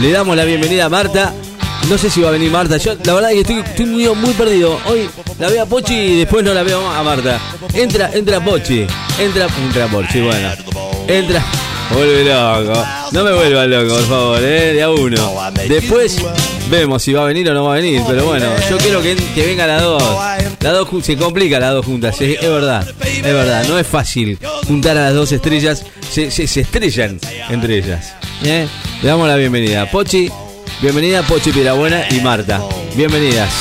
Le damos la bienvenida a Marta. No sé si va a venir Marta. Yo, la verdad es que estoy, muy, muy perdido. Hoy la veo a Pochi y después no la veo a Marta. Entra, entra Pochi. Entra, entra Pochi, bueno. Entra. Vuelve loco. No me vuelva loco, por favor, eh, de a uno. Después vemos si va a venir o no va a venir. Pero bueno, yo quiero que, que venga las dos. Las dos se complica las dos juntas, es, verdad. Es verdad, no es fácil juntar a las dos estrellas. Se, se, estrellan entre ellas. ¿Eh? Le damos la bienvenida. Pochi, bienvenida Pochi Pirabuena y Marta. Bienvenidas.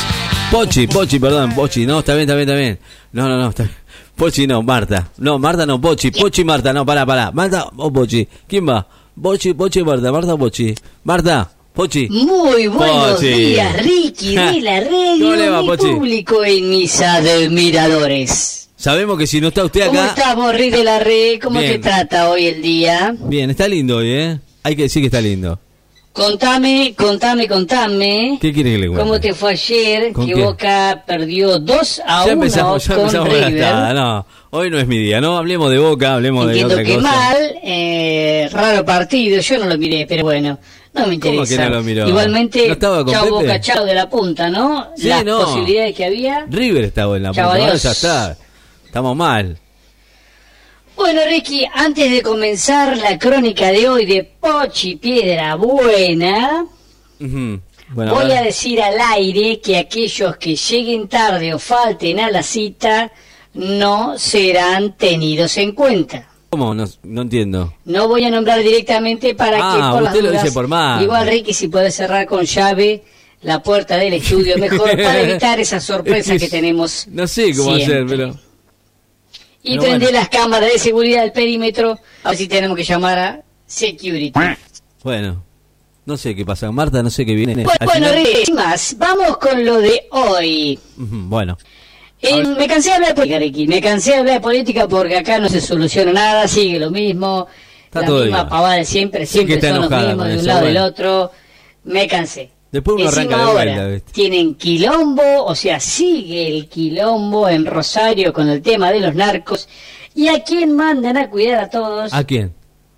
Pochi, Pochi, perdón, Pochi, no, está bien, está bien, está bien. No, no, no, está bien. Pochi no, Marta. No, Marta no, Pochi. Pochi, Marta, no, pará, pará. Marta o Pochi. ¿Quién va? Pochi, Pochi, Marta. Marta o Pochi. Marta, Pochi. Muy buenos días, Ricky de la radio mi público en misa de admiradores. Sabemos que si no está usted acá... ¿Cómo estás, Ricky de la red? ¿Cómo te trata hoy el día? Bien, está lindo hoy, ¿eh? Hay que decir que está lindo. Contame, contame, contame. ¿Qué quiere que le cuente? ¿Cómo te fue ayer que Boca perdió 2 a 1 ya empezamos, ya empezamos con River? No, hoy no es mi día, ¿no? Hablemos de Boca, hablemos de otra que mal, eh, raro partido, yo no lo miré, pero bueno, no me interesa. ¿Cómo que no lo miró? Igualmente, ¿No estaba chao Boca, chao de la punta, ¿no? Sí, Las posibilidades que había. River estaba en la punta, ahora ya está. Estamos mal. Bueno, Ricky, antes de comenzar la crónica de hoy de Pochi Piedra Buena, voy a decir al aire que aquellos que lleguen tarde o falten a la cita no serán tenidos en cuenta. ¿Cómo? No, entiendo. No voy a nombrar directamente para que ah, por usted lo dice por más. Igual Ricky si puede cerrar con llave la puerta del estudio mejor para evitar esa sorpresa que tenemos. No sé cómo hacer, pero y prende las cámaras de seguridad del perímetro, así tenemos que llamar a security. Bueno, no sé qué pasa, Marta, no sé qué viene. Bueno, más, vamos con lo de hoy. bueno. me cansé de hablar de política, Ricky. Me cansé de hablar de política porque acá no se soluciona nada, sigue lo mismo. la misma pavada de siempre, siempre son los mismos de un lado del otro. Me cansé. Después uno arranca de Tienen quilombo, o sea, sigue el quilombo en Rosario con el tema de los narcos. ¿Y a quién mandan a cuidar a todos? ¿A quién?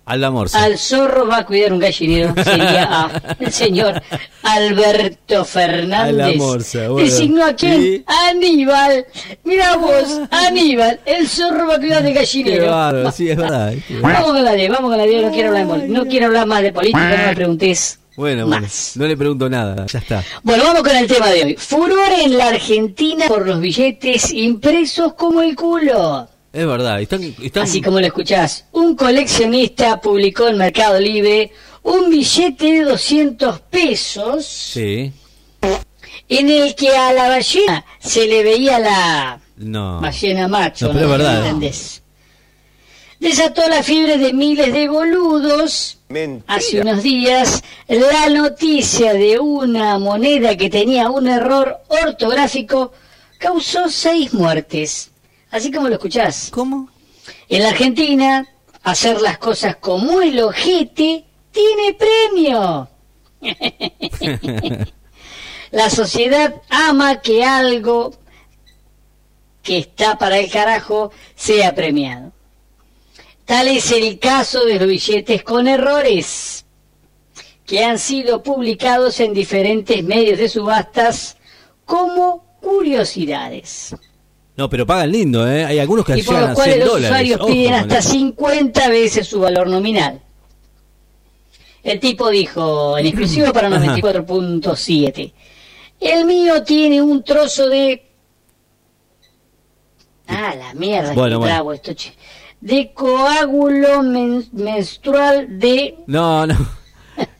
Al la Al zorro va a cuidar un gallinero. Sería el señor Alberto Fernández. A la morsa, Designó a quién? Aníbal. Mira vos, Aníbal. El zorro va a cuidar de gallinero. Qué sí, es verdad. Vamos con la de, vamos con la de. No quiero hablar, no quiero hablar más de política, no me preguntes. Bueno, no le pregunto nada, ya está. Bueno, vamos con el tema de hoy. Furor en la Argentina por los billetes impresos como el culo. Es verdad, están, Así como lo escuchás, un coleccionista publicó en Mercado Libre un billete de 200 pesos. Sí. En el que a la ballena se le veía la no. ballena macho. No, pero es verdad. ¿entendés? desató la fiebre de miles de boludos. Hace unos días, la noticia de una moneda que tenía un error ortográfico causó seis muertes. Así como lo escuchás. ¿Cómo? En la Argentina, hacer las cosas como el ojete tiene premio. la sociedad ama que algo que está para el carajo sea premiado. Tal es el caso de los billetes con errores, que han sido publicados en diferentes medios de subastas como curiosidades. No, pero pagan lindo, ¿eh? Hay algunos que y por los cuales los usuarios piden hasta 50 veces su valor nominal. El tipo dijo, en exclusivo para 94.7, el mío tiene un trozo de... Ah, la mierda, bueno, bueno. esto, che de coágulo menstrual de... No, no.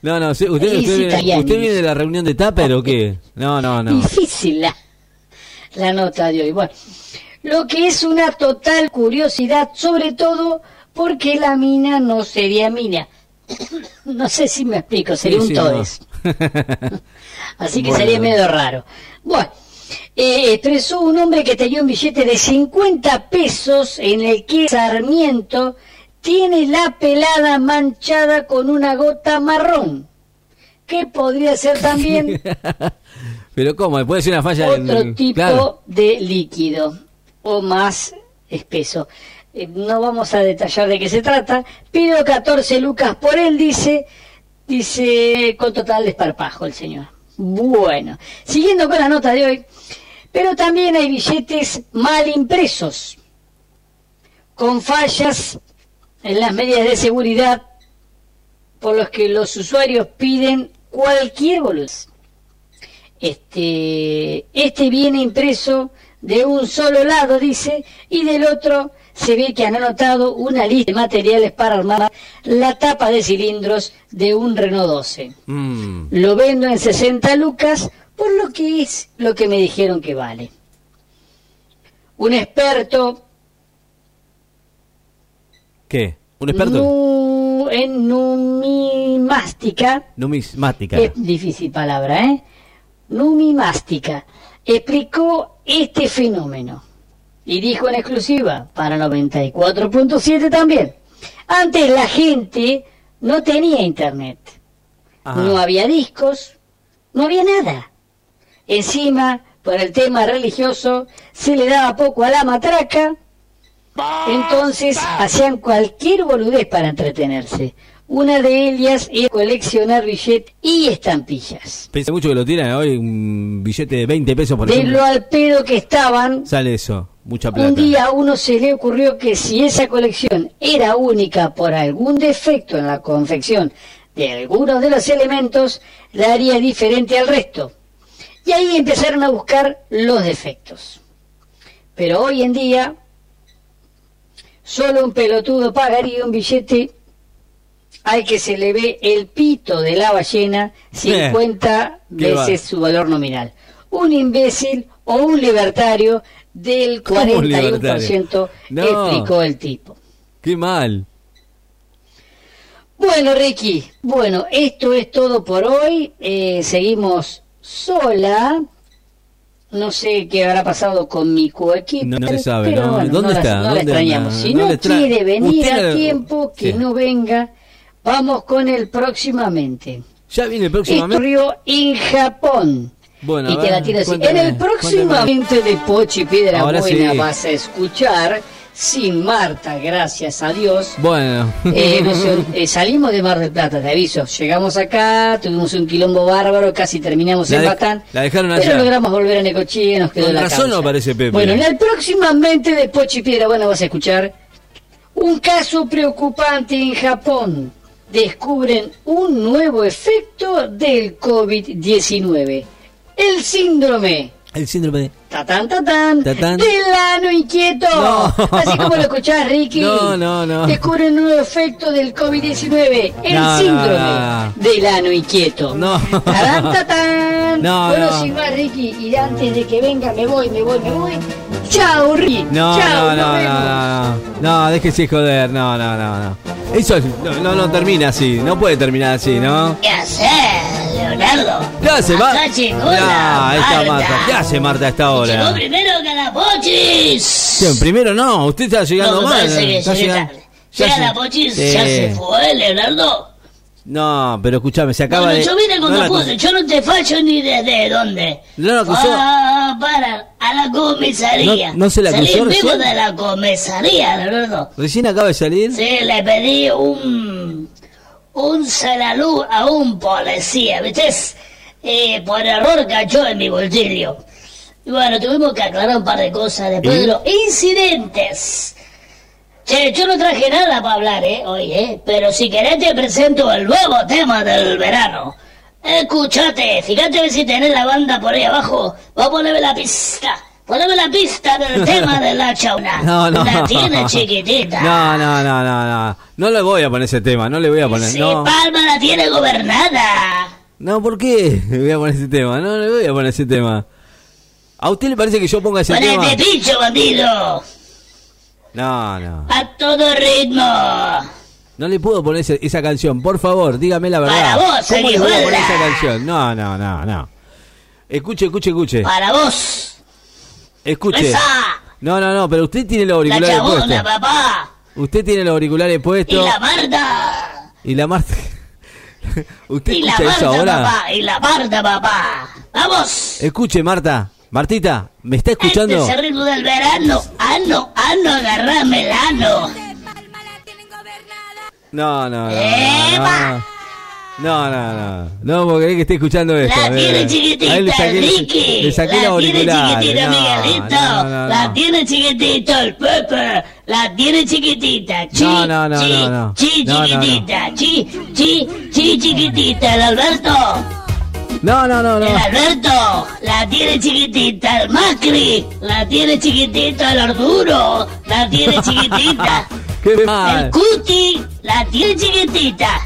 No, no, usted, usted, viene, ¿usted viene de la reunión de Tupper o qué? No, no, no. Difícil la, la nota de hoy. Bueno, lo que es una total curiosidad, sobre todo porque la mina no sería mina. No sé si me explico, sería un todes. Así que sería medio raro. Bueno, eh, expresó un hombre que tenía un billete de 50 pesos en el que Sarmiento tiene la pelada manchada con una gota marrón. ¿Qué podría ser también? Pero ¿cómo? Puede ser una falla Otro tipo de líquido o más espeso. Eh, no vamos a detallar de qué se trata. Pido 14 lucas por él, dice. Dice, con total desparpajo el señor. Bueno, siguiendo con la nota de hoy, pero también hay billetes mal impresos, con fallas en las medidas de seguridad por los que los usuarios piden cualquier boludez. Este, este viene impreso de un solo lado, dice, y del otro se ve que han anotado una lista de materiales para armar la tapa de cilindros de un Renault 12. Mm. Lo vendo en 60 lucas, por lo que es lo que me dijeron que vale. Un experto ¿Qué? ¿Un experto? nu- en numismática Numismática. Es difícil palabra, ¿eh? Numimástica. Explicó este fenómeno. Y dijo en exclusiva, para 94.7 también. Antes la gente no tenía internet. Ajá. No había discos, no había nada. Encima, por el tema religioso, se le daba poco a la matraca. Entonces hacían cualquier boludez para entretenerse. Una de ellas era coleccionar billetes y estampillas. Pensé mucho que lo tiran hoy, un billete de 20 pesos por De ejemplo. lo al pedo que estaban, Sale eso, mucha plata. un día a uno se le ocurrió que si esa colección era única por algún defecto en la confección de algunos de los elementos, la haría diferente al resto. Y ahí empezaron a buscar los defectos. Pero hoy en día, solo un pelotudo pagaría un billete al que se le ve el pito de la ballena 50 qué va. veces su valor nominal. Un imbécil o un libertario del ¿Cómo un 41% No. explicó el tipo. Qué mal. Bueno, Ricky, bueno, esto es todo por hoy. Eh, seguimos sola. No sé qué habrá pasado con mi coequiper. No- no se sabe, pero ¿no? bueno, ¿Dónde está? No la ¿Dónde extrañamos. anda? Si No quiere venir Usted a tiempo, que Sí. no venga. Vamos con el próximamente. Ya viene el próximo mes. Ocurrió en Japón. Bueno, y te la tiro así. En el próximamente de Pochi Piedra Ahora Buena sí. vas a escuchar sin Marta, gracias a Dios. Bueno. Eh, eh, salimos de Mar del Plata, te aviso. Llegamos acá, tuvimos un quilombo bárbaro, casi terminamos La en Batán. la dejaron Pero allá. logramos volver a Necochea, nos quedó Con la razón causa. no aparece Pepe. Bueno, en el próximamente de Pochi Piedra, bueno, vas a escuchar un caso preocupante en Japón. Descubren un nuevo efecto del COVID-19. El síndrome El síndrome de... Tatán, tatán, Tatán. del ano inquieto. No. Así como lo escuchás, Ricky. No, no, no. Descubre un nuevo efecto del COVID-19, el No, síndrome no, del ano inquieto. No. Tatán, tatán. No, bueno, no. sin más, Ricky, y antes de que venga, me voy, me voy, me voy. Chao, Ricky. No, Chao, no, no, no, no, no, no, déjese joder, no, no, no, no. Eso es- no, no, no termina así, no puede terminar así, ¿no? ¿Qué haces, ¿Qué hace, Marta? Llegó ahí está Marta. ¿Qué hace Marta a esta Llegó hora? primero que la Pochis. Sí, primero no, usted está llegando No, mal. que está llegando- ya Llega se- ya se fue, Leonardo. No, pero escúchame, se acaba Bueno, de... yo vine con no acusó- yo no te fallo ni desde dónde. No acusó. Ah, para, a la comisaría. No- no se la Salí acusó vivo de la comisaría, Leonardo. Recién acaba de salir. Sí, le pedí un... un salalú a un policía, ¿viste? Eh, por error cayó en mi bolsillo. Y bueno, tuvimos que aclarar un par de cosas después ¿Y? de los incidentes. Che, yo no traje nada para hablar, ¿eh? Hoy, ¿eh? Pero si querés te presento el nuevo tema del verano. Escuchate, fíjate si tenés la banda por ahí abajo. Va a ponerme la pista. Poneme la pista del tema de la chauna. No, no. La tiene chiquitita. No, no, no, no, no. No le voy a poner ese tema, no le voy a poner. Sí, No, Palma la tiene gobernada. no, ¿por qué le voy a poner ese tema? No le voy a poner ese tema. ¿A usted le parece que yo ponga ese tema? Ponete picho, bandido. No, no. A todo ritmo. No le puedo poner ese- esa canción, por favor, dígame la verdad. Para vos, ¿Cómo le a poner esa canción? No, no, no, no. Escuche, escuche, escuche. Para vos. Escuche. Esa. No, no, no, pero usted tiene los La auriculares chabona, puestos. papá. Usted tiene los auriculares Y puestos. la Marta. Y la Marta. ¿Usted Y la escucha eso Marta, ahora? papá. Y la Marta, papá. Vamos. Escuche, Marta. Martita, ¿me está escuchando? Este es el ritmo del verano. Ano, ano, agarrame el ano. No, no, no. no, no. No, no, no. No, porque que esté escuchando esto. La tiene eh. chiquitita, A él le saqué, Ricky. le saqué la la tiene chiquitita, no, Miguelito. no, no, La tiene chiquitita, el Pepe. La tiene chiquitita. Chi, No, no, no, chi, no, no. Chi, No, no, no. chiquitita. Chi, chi, chi, chiquitita. El Alberto. No, no, no, no. El Alberto. La tiene chiquitita. El Macri. La tiene chiquitita. El Arturo. La tiene chiquitita. Qué El mal. Cuti. La tiene chiquitita.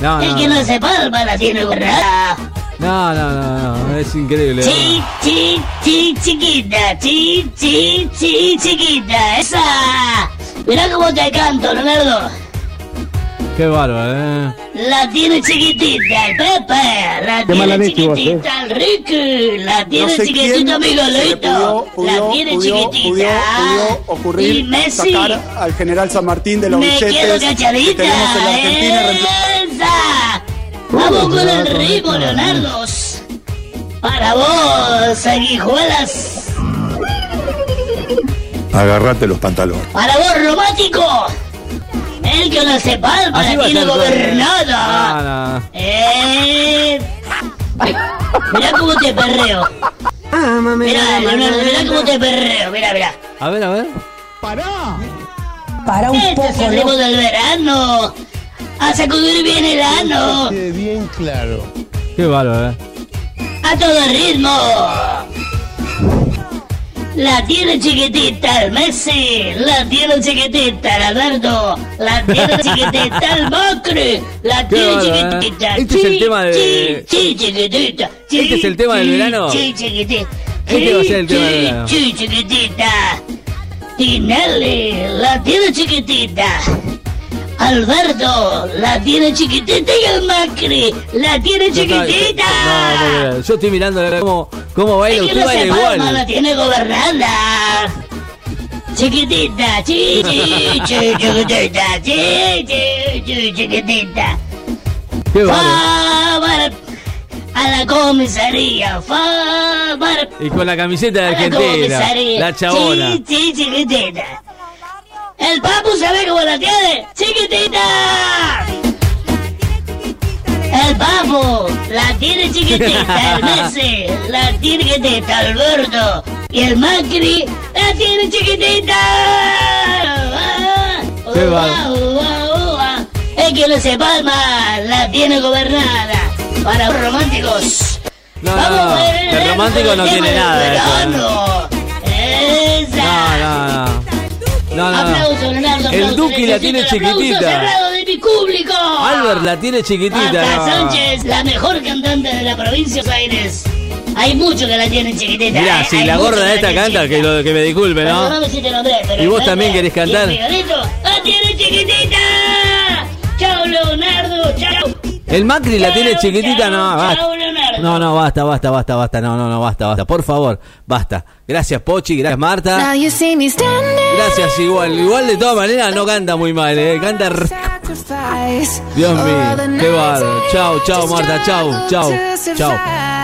No, El no, que no. no se palma la tiene gorrada. No, no, no, no. Es increíble. Chi, chi, chi, chiquita, chi, chi, chi, chiquita, esa. Mirá cómo te canto, Leonardo. Qué bárbaro, eh. La tiene chiquitita el Pepe, la Qué mala tiene leche vos, chiquitita el Ricky, la No tiene sé chiquitita Miguelito, pudió, la tiene pudió, chiquitita. pudió, pudió y ocurrir Messi, sacar al general San Martín de los me quedo que tenemos en la Argentina. esa. Vamos con el ritmo, Leonardos. Para vos, sanguijuelas. Agarrate los pantalones. Para vos, romántico. El que la va a tiene ser todo. gobernada. No, no. Eh. Mirá cómo te perreo. Mirá, Leonardo, mirá cómo te perreo. Mirá, mirá. A ver, a ver. Para un Este es poco, el ¿no? del verano. A sacudir bien el ano. Bien claro. Qué bárbaro, eh. A todo ritmo. La tiene chiquitita el Messi, la tiene chiquitita el Alberto, la tiene chiquitita el Macri, la tiene ¿eh? chiquitita. Este es el tema de- Chi, chi, chiquitita. chi, Este es el tema del verano. chi, chiquitita. Este va a ser el tema del verano. chi, chiquitita. Tinelli, la tiene chiquitita. Alberto, la tiene chiquitita y el Macri, la tiene chiquitita. No. Yo estoy mirando cómo, cómo baila. Usted baila palma, la igual. tiene gobernada. Chiquitita, chi, chi, chi, chiquitita, chi, chi, chi, chiquitita. Qué. Fábar a la comisaría, fábar Y con la camiseta de la Argentina. comisaría. La chabona. Chi, chi, chiquitita. El papu sabe cómo la tiene, chiquitita. El papu la tiene chiquitita, el Messi la tiene chiquitita, Alberto y el Macri la tiene chiquitita. Qué va. El que no se palma la tiene gobernada. Para los románticos. No, no, Vamos no. a ver El romántico no tiene nada de eso, ¿eh? No, no, no. No, El. Duki la tiene chiquitita. cerrado de mi público. Albert la tiene chiquitita. Marta no. Sánchez, la mejor cantante de la provincia de Buenos Aires. Hay muchos que la tienen chiquitita. Mirá, ¿eh? si Hay la muchos que de esta tienen canta, que, lo, que me disculpe, ¿no? Perdóname si te nombré, pero ¿Y vos también querés cantar? y el Miguelito la tiene chiquitita. Chao, Leonardo. Chao. El Macri la tiene chiquitita, no, basta. No, no, basta, basta, basta, basta, no, no, no, basta, basta, por favor, basta. Gracias Pochi, gracias Marta, gracias igual, igual de todas maneras no canta muy mal, eh, canta. Dios mío, qué bárbaro. Chao, chao, Marta, chao, chao, chao.